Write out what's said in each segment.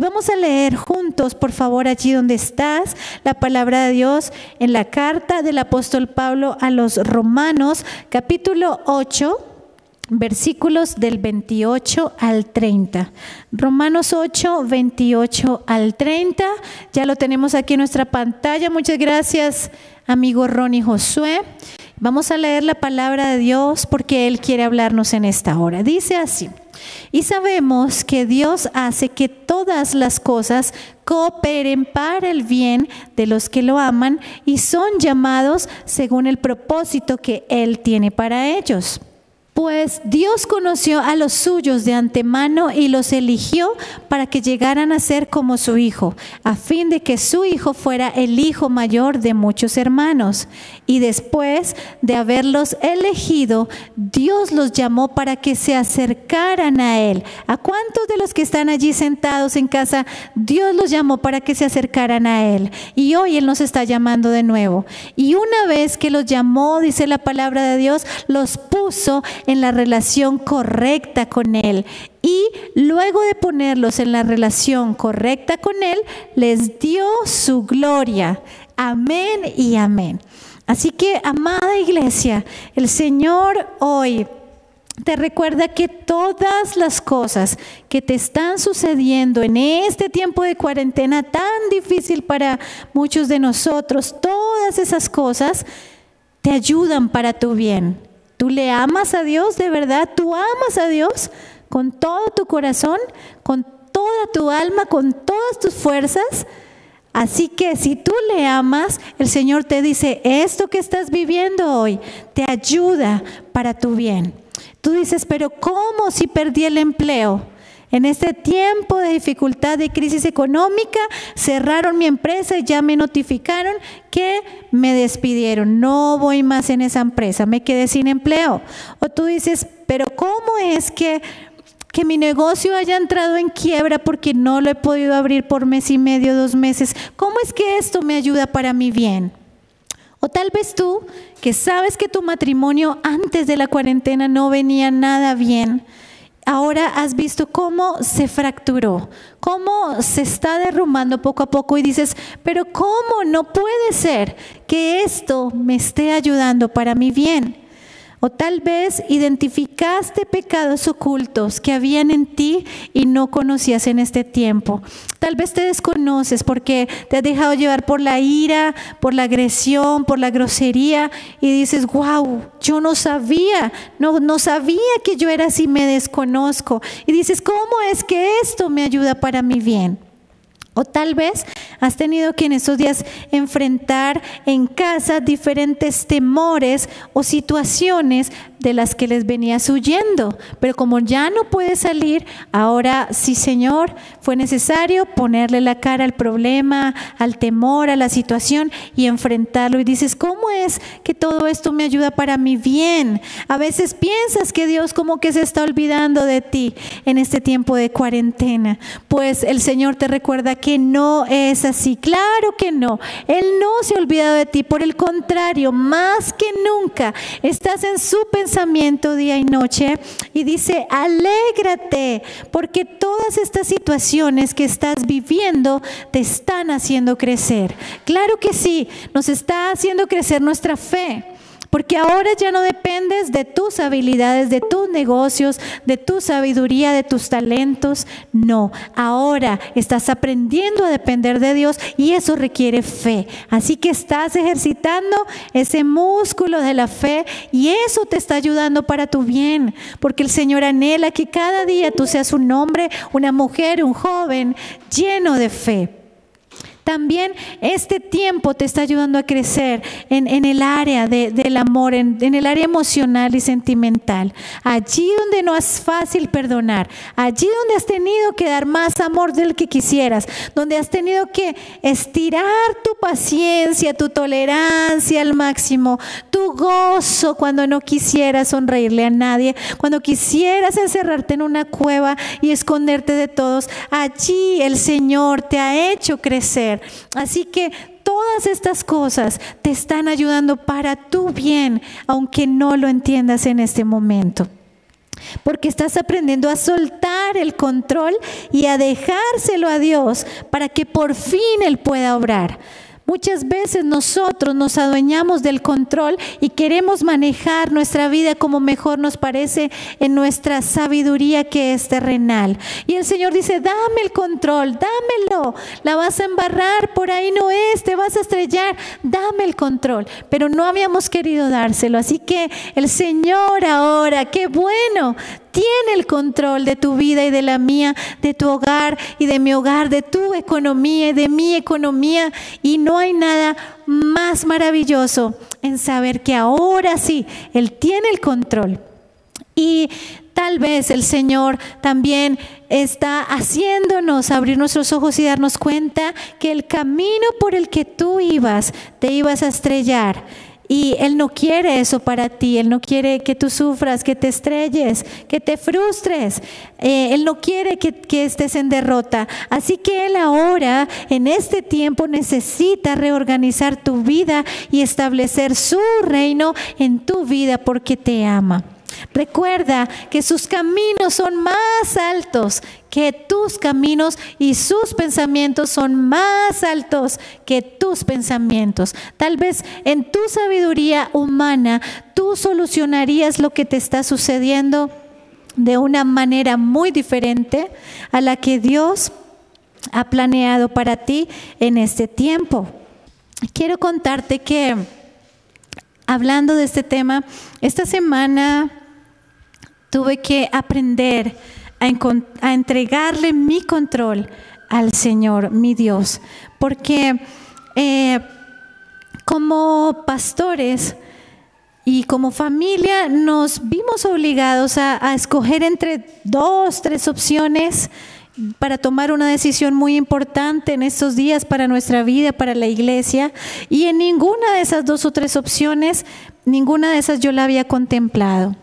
Y vamos a leer juntos, por favor, allí donde estás, la palabra de Dios en la carta del apóstol Pablo a los Romanos, capítulo 8 versículos del 28 al 30. Romanos 8, 28 al 30. Ya lo tenemos aquí en nuestra pantalla. Muchas gracias, amigo Ronnie Josué. Vamos a leer la palabra de Dios porque Él quiere hablarnos en esta hora. Dice así, y sabemos que Dios hace que todas las cosas cooperen para el bien de los que lo aman y son llamados según el propósito que Él tiene para ellos. Pues Dios conoció a los suyos de antemano y los eligió para que llegaran a ser como su Hijo, a fin de que su Hijo fuera el Hijo mayor de muchos hermanos. Y después de haberlos elegido, Dios los llamó para que se acercaran a Él. ¿A cuántos de los que están allí sentados en casa, Dios los llamó para que se acercaran a Él? Y hoy Él nos está llamando de nuevo. Y una vez que los llamó, dice la palabra de Dios, los puso la relación correcta con Él. Y luego de ponerlos en la relación correcta con Él, les dio su gloria. Amén y amén. Así que, amada iglesia, el Señor hoy te recuerda que todas las cosas que te están sucediendo en este tiempo de cuarentena tan difícil para muchos de nosotros, todas esas cosas te ayudan para tu bien. ¿Tú le amas a Dios de verdad? ¿Tú amas a Dios con todo tu corazón, con toda tu alma, con todas tus fuerzas? Así que si tú le amas, el Señor te dice, esto que estás viviendo hoy te ayuda para tu bien. Tú dices, pero ¿cómo si perdí el empleo? En este tiempo de dificultad, de crisis económica, cerraron mi empresa y ya me notificaron que me despidieron. No voy más en esa empresa, me quedé sin empleo. O tú dices, pero ¿cómo es que, que mi negocio haya entrado en quiebra porque no lo he podido abrir por mes y medio, dos meses? ¿Cómo es que esto me ayuda para mi bien? O tal vez tú, que sabes que tu matrimonio antes de la cuarentena no venía nada bien, ahora has visto cómo se fracturó, cómo se está derrumbando poco a poco y dices, pero ¿cómo no puede ser que esto me esté ayudando para mi bien? O tal vez identificaste pecados ocultos que habían en ti y no conocías en este tiempo. Tal vez te desconoces porque te has dejado llevar por la ira, por la agresión, por la grosería y dices, wow, yo no sabía, no, no sabía que yo era así, me desconozco. Y dices, ¿cómo es que esto me ayuda para mi bien? O tal vez has tenido que en esos días enfrentar en casa diferentes temores o situaciones de las que les venías huyendo. Pero como ya no puedes salir, ahora sí, Señor, fue necesario ponerle la cara al problema, al temor, a la situación y enfrentarlo. Y dices, ¿cómo es que todo esto me ayuda para mi bien? A veces piensas que Dios como que se está olvidando de ti en este tiempo de cuarentena. Pues el Señor te recuerda que no es así. Claro que no. Él no se ha olvidado de ti. Por el contrario, más que nunca, estás en su pensamiento pensamiento día y noche y dice, alégrate, porque todas estas situaciones que estás viviendo te están haciendo crecer. Claro que sí, nos está haciendo crecer nuestra fe. Porque ahora ya no dependes de tus habilidades, de tus negocios, de tu sabiduría, de tus talentos. No, ahora estás aprendiendo a depender de Dios y eso requiere fe. Así que estás ejercitando ese músculo de la fe y eso te está ayudando para tu bien. Porque el Señor anhela que cada día tú seas un hombre, una mujer, un joven lleno de fe. También este tiempo te está ayudando a crecer en, el área del amor, en, el área emocional y sentimental. Allí donde no es fácil perdonar, allí donde has tenido que dar más amor del que quisieras, donde has tenido que estirar tu paciencia, tu tolerancia al máximo, gozo cuando no quisieras sonreírle a nadie, cuando quisieras encerrarte en una cueva y esconderte de todos. Allí el Señor te ha hecho crecer Así que todas estas cosas te están ayudando para tu bien, aunque no lo entiendas en este momento. porque estás aprendiendo a soltar el control y a dejárselo a Dios para que por fin Él pueda obrar. Muchas veces nosotros nos adueñamos del control y queremos manejar nuestra vida como mejor nos parece en nuestra sabiduría que es terrenal. Y el Señor dice, dame el control, dámelo. La vas a embarrar, por ahí no es, te vas a estrellar, dame el control. Pero no habíamos querido dárselo. Así que el Señor ahora, qué bueno, tiene el control de tu vida y de la mía, de tu hogar y de mi hogar, de tu economía y de mi economía. Y no hay nada más maravilloso en saber que ahora sí, Él tiene el control. Y tal vez el Señor también está haciéndonos abrir nuestros ojos y darnos cuenta que el camino por el que tú ibas, te ibas a estrellar y Él no quiere eso para ti, Él no quiere que tú sufras, que te estrelles, que te frustres, eh, Él no quiere que, que estés en derrota. Así que Él ahora, en este tiempo, necesita reorganizar tu vida y establecer su reino en tu vida porque te ama. Recuerda que sus caminos son más altos que tus caminos y sus pensamientos son más altos que tus pensamientos. Tal vez en tu sabiduría humana tú solucionarías lo que te está sucediendo de una manera muy diferente a la que Dios ha planeado para ti en este tiempo. Quiero contarte que hablando de este tema, esta semana tuve que aprender a, entregarle mi control al Señor, mi Dios, porque eh, como pastores y como familia nos vimos obligados a, escoger entre dos, tres opciones para tomar una decisión muy importante en estos días para nuestra vida, para la iglesia. Y en ninguna de esas dos o tres opciones, ninguna de esas yo la había contemplado.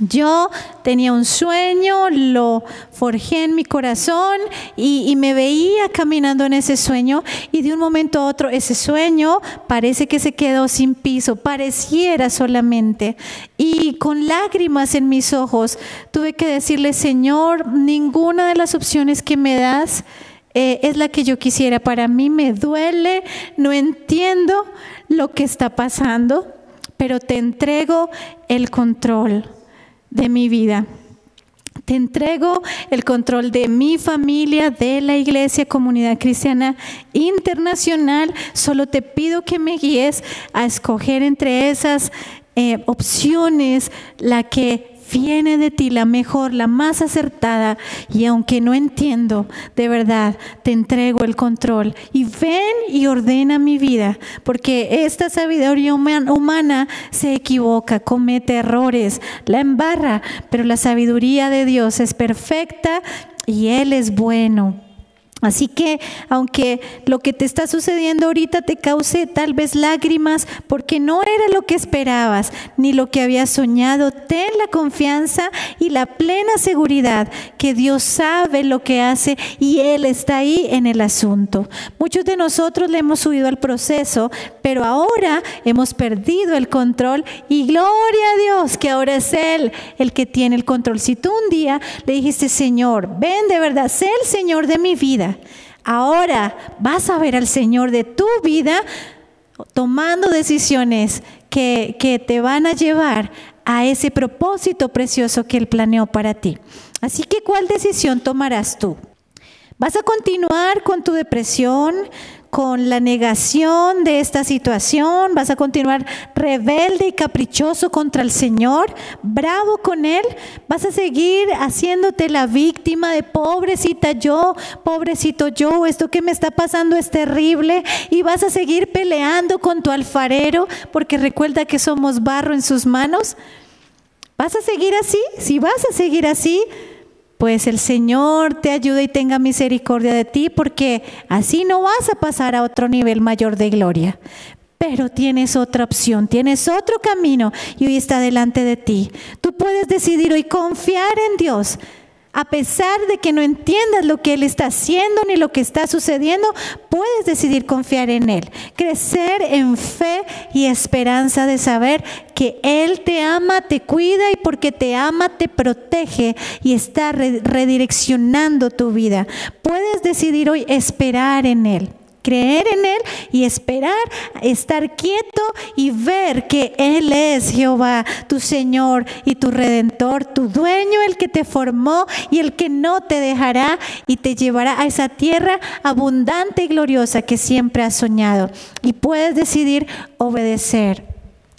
Yo tenía un sueño, lo forjé en mi corazón y, me veía caminando en ese sueño y de un momento a otro ese sueño parece que se quedó sin piso, pareciera solamente. Y con lágrimas en mis ojos tuve que decirle, Señor, ninguna de las opciones que me das eh, es la que yo quisiera. Para mí me duele, no entiendo lo que está pasando, pero te entrego el control de mi vida. Te entrego el control de mi familia, de la iglesia, comunidad cristiana internacional. Solo te pido que me guíes a escoger entre esas eh, opciones la que viene de ti la mejor, la más acertada. Y aunque no entiendo, de verdad, te entrego el control. Y ven y ordena mi vida, porque esta sabiduría humana se equivoca, comete errores, la embarra, pero la sabiduría de Dios es perfecta y Él es bueno. Así que aunque lo que te está sucediendo ahorita te cause tal vez lágrimas porque no era lo que esperabas ni lo que habías soñado, ten la confianza y la plena seguridad que Dios sabe lo que hace y Él está ahí en el asunto. Muchos de nosotros le hemos subido al proceso, pero ahora hemos perdido el control y gloria a Dios que ahora es Él el que tiene el control. Si tú un día le dijiste, Señor, ven de verdad, sé el Señor de mi vida, Ahora vas a ver al Señor de tu vida tomando decisiones que, que te van a llevar a ese propósito precioso que Él planeó para ti. Así que, ¿cuál decisión tomarás tú? ¿Vas a continuar con tu depresión, con la negación de esta situación, vas a continuar rebelde y caprichoso contra el Señor, bravo con Él, vas a seguir haciéndote la víctima de pobrecita yo, pobrecito yo, esto que me está pasando es terrible y vas a seguir peleando con tu alfarero porque recuerda que somos barro en sus manos. ¿Vas a seguir así? Si vas a seguir así, pues el Señor te ayude y tenga misericordia de ti, porque así no vas a pasar a otro nivel mayor de gloria. Pero tienes otra opción, tienes otro camino y hoy está delante de ti. Tú puedes decidir hoy confiar en Dios A pesar de que no entiendas lo que Él está haciendo ni lo que está sucediendo, puedes decidir confiar en Él. Crecer en fe y esperanza de saber que Él te ama, te cuida y porque te ama te protege y está redireccionando tu vida. Puedes decidir hoy esperar en Él creer en Él y esperar, estar quieto y ver que Él es Jehová, tu Señor y tu Redentor, tu dueño, el que te formó y el que no te dejará y te llevará a esa tierra abundante y gloriosa que siempre has soñado. Y puedes decidir obedecer.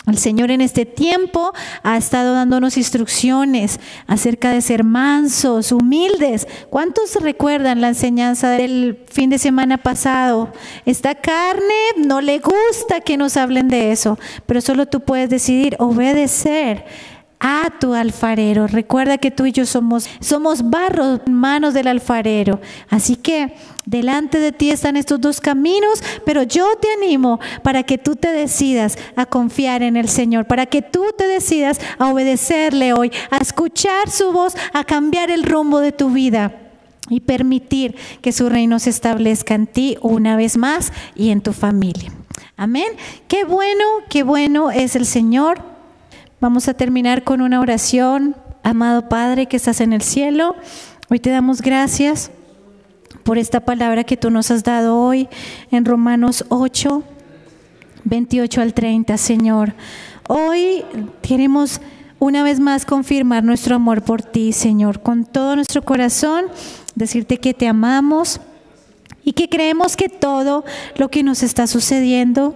El Señor en este tiempo ha estado dándonos instrucciones acerca de ser mansos, humildes. ¿Cuántos recuerdan la enseñanza del fin de semana pasado? Esta carne no le gusta que nos hablen de eso, pero solo tú puedes decidir obedecer a tu alfarero. Recuerda que tú y yo somos, somos barro en manos del alfarero. Así que delante de ti están estos dos caminos, pero yo te animo para que tú te decidas a confiar en el Señor, para que tú te decidas a obedecerle hoy, a escuchar su voz, a cambiar el rumbo de tu vida y permitir que su reino se establezca en ti una vez más y en tu familia. Amén. Qué bueno, qué bueno es el Señor. Vamos a terminar con una oración. Amado Padre que estás en el cielo, hoy te damos gracias por esta palabra que tú nos has dado hoy en Romanos 8, 28 al 30, Señor. Hoy queremos una vez más confirmar nuestro amor por ti, Señor, con todo nuestro corazón, decirte que te amamos y que creemos que todo lo que nos está sucediendo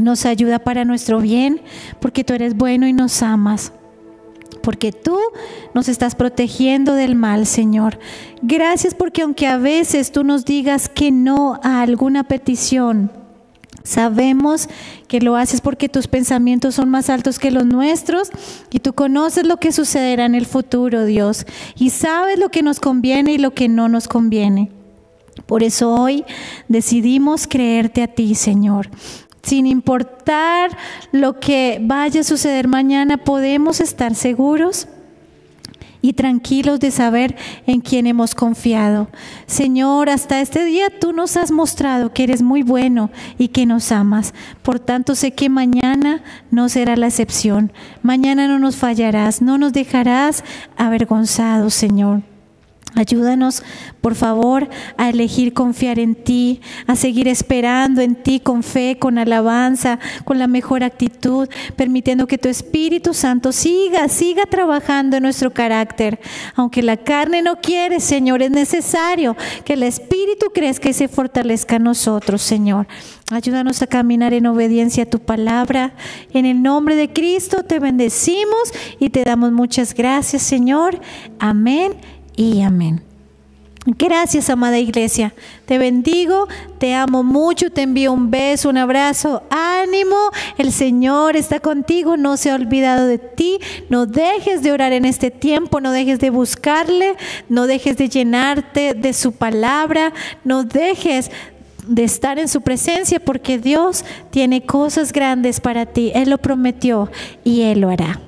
nos ayuda para nuestro bien, porque tú eres bueno y nos amas. Porque tú nos estás protegiendo del mal, Señor. Gracias porque aunque a veces tú nos digas que no a alguna petición, Sabemos que lo haces porque tus pensamientos son más altos que los nuestros y tú conoces lo que sucederá en el futuro, Dios, y sabes lo que nos conviene y lo que no nos conviene. Por eso hoy decidimos creerte a ti, Señor sin importar lo que vaya a suceder mañana, podemos estar seguros y tranquilos de saber en quién hemos confiado. Señor, hasta este día tú nos has mostrado que eres muy bueno y que nos amas. Por tanto, sé que mañana no será la excepción. Mañana no nos fallarás, no nos dejarás avergonzados, Señor. Ayúdanos, por favor, a elegir confiar en ti, a seguir esperando en ti con fe, con alabanza, con la mejor actitud, permitiendo que tu Espíritu Santo siga, siga trabajando en nuestro carácter. Aunque la carne no quiere, Señor, es necesario que el Espíritu crezca y se fortalezca en nosotros, Señor. Ayúdanos a caminar en obediencia a tu palabra. En el nombre de Cristo te bendecimos y te damos muchas gracias, Señor. Amén y amén. Gracias, amada iglesia. Te bendigo, te amo mucho, te envío un beso, un abrazo, ánimo. El Señor está contigo, no se ha olvidado de ti. No dejes de orar en este tiempo, no dejes de buscarle, no dejes de llenarte de su palabra, no dejes de estar en su presencia porque Dios tiene cosas grandes para ti. Él lo prometió y Él lo hará.